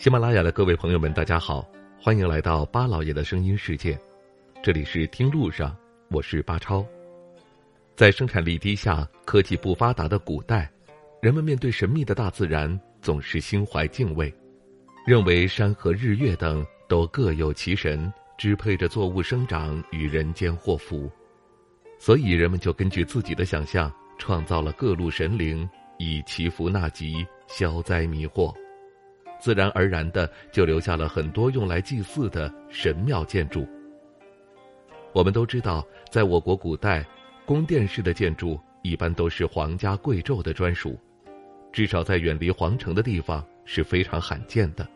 喜马拉雅的各位朋友们，大家好，欢迎来到巴老爷的声音世界。这里是听路上，我是巴超。在生产力低下、科技不发达的古代，人们面对神秘的大自然总是心怀敬畏，认为山河日月等都各有其神，支配着作物生长与人间祸福。所以，人们就根据自己的想象，创造了各路神灵，以祈福纳吉、消灾弥祸。自然而然的就留下了很多用来祭祀的神庙建筑。我们都知道，在我国古代，宫殿式的建筑一般都是皇家贵胄的专属，至少在远离皇城的地方是非常罕见的，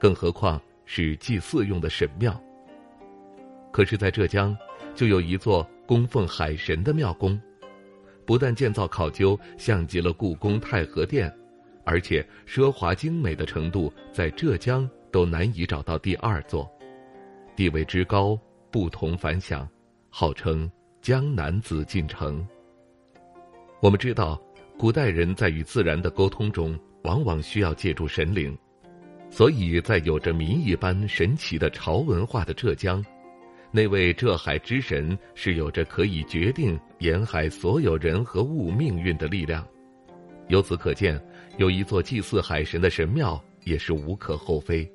更何况是祭祀用的神庙。可是，在浙江，就有一座供奉海神的庙宫，不但建造考究，像极了故宫太和殿。而且奢华精美的程度，在浙江都难以找到第二座，地位之高不同凡响，号称江南紫禁城。我们知道，古代人在与自然的沟通中，往往需要借助神灵，所以在有着谜一般神奇的潮文化的浙江，那位浙海之神是有着可以决定沿海所有人和物命运的力量。由此可见。有一座祭祀海神的神庙也是无可厚非。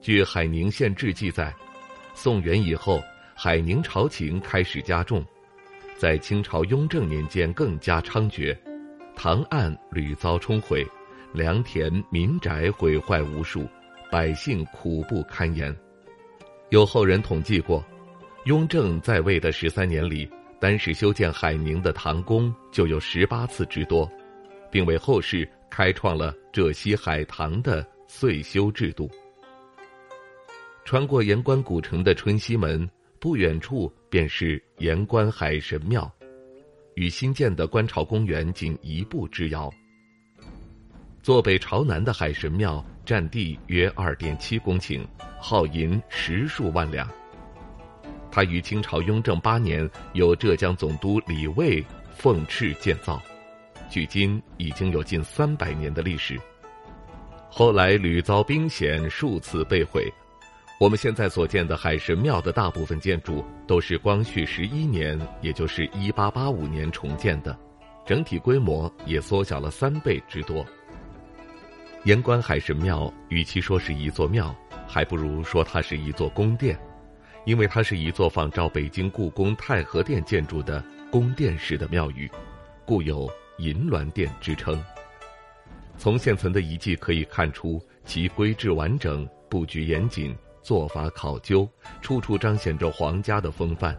据《海宁县志》记载，宋元以后，海宁朝情开始加重，在清朝雍正年间更加猖獗，塘岸屡遭冲毁，良田民宅毁坏无数，百姓苦不堪言。有后人统计过，雍正在位的十三年里，单是修建海宁的唐宫就有十八次之多。并为后世开创了浙西海棠的岁修制度。穿过盐官古城的春熙门，不远处便是盐官海神庙，与新建的观潮公园仅一步之遥。坐北朝南的海神庙占地约二点七公顷，耗银十数万两。它于清朝雍正八年由浙江总督李卫奉敕建造。距今已经有近三百年的历史，后来屡遭兵险，数次被毁。我们现在所见的海神庙的大部分建筑都是光绪十一年，也就是一八八五年重建的，整体规模也缩小了三倍之多。盐官海神庙与其说是一座庙，还不如说它是一座宫殿，因为它是一座仿照北京故宫太和殿建筑的宫殿式的庙宇，故有。银銮殿之称。从现存的遗迹可以看出，其规制完整、布局严谨、做法考究，处处彰显着皇家的风范。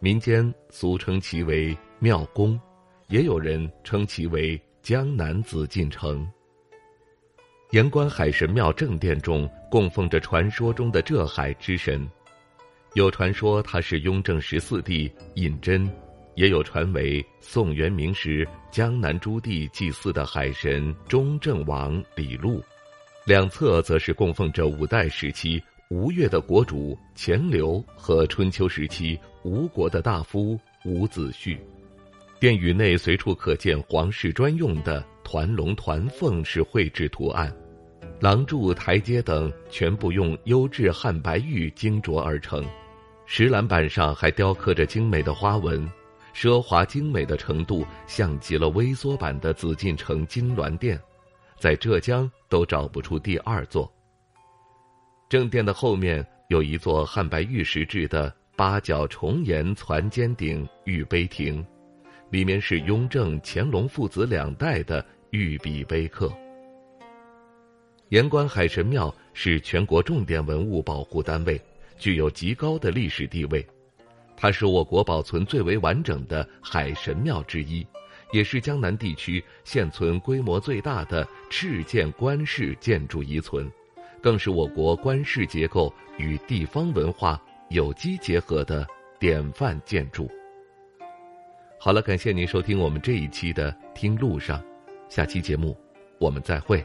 民间俗称其为庙宫，也有人称其为江南紫禁城。盐官海神庙正殿中供奉着传说中的浙海之神，有传说他是雍正十四帝胤禛。也有传为宋元明时江南诸地祭祀的海神中正王李禄，两侧则是供奉着五代时期吴越的国主钱镠和春秋时期吴国的大夫伍子胥。殿宇内随处可见皇室专用的团龙团凤式绘制图案，廊柱、台阶等全部用优质汉白玉精琢而成，石栏板上还雕刻着精美的花纹。奢华精美的程度，像极了微缩版的紫禁城金銮殿，在浙江都找不出第二座。正殿的后面有一座汉白玉石制的八角重檐攒尖顶玉碑亭，里面是雍正、乾隆父子两代的御笔碑刻。盐官海神庙是全国重点文物保护单位，具有极高的历史地位。它是我国保存最为完整的海神庙之一，也是江南地区现存规模最大的敕建官式建筑遗存，更是我国官式结构与地方文化有机结合的典范建筑。好了，感谢您收听我们这一期的《听路上》，下期节目我们再会。